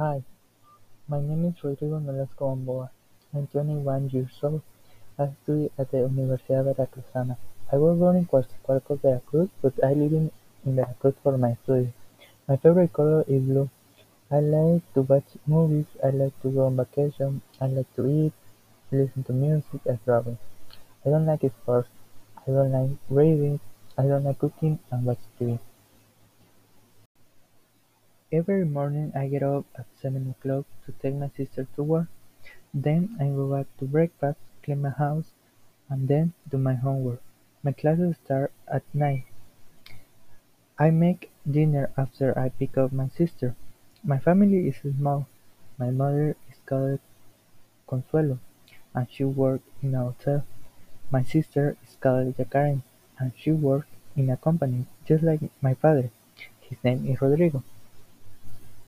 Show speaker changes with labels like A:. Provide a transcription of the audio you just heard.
A: Hi, my name is Rodrigo Nolasco Gamboa. I'm twenty-one years old. I study at the Universidad Veracruzana. I was born in Coatzacoalcos, Veracruz, but I live in Veracruz for my studies. My favorite color is blue. I like to watch movies, I like to go on vacation, I like to eat, listen to music, and travel. I don't like sports. I don't like reading. I don't like cooking and watch TV. Every morning I get up at seven o'clock to take my sister to work. Then I go back to breakfast, clean my house, and then do my homework. My classes start at nine. I make dinner after I pick up my sister. My family is small. My mother is called Consuelo, and she works in a hotel. My sister is called Jacqueline, and she works in a company, just like my father. His name is Rodrigo.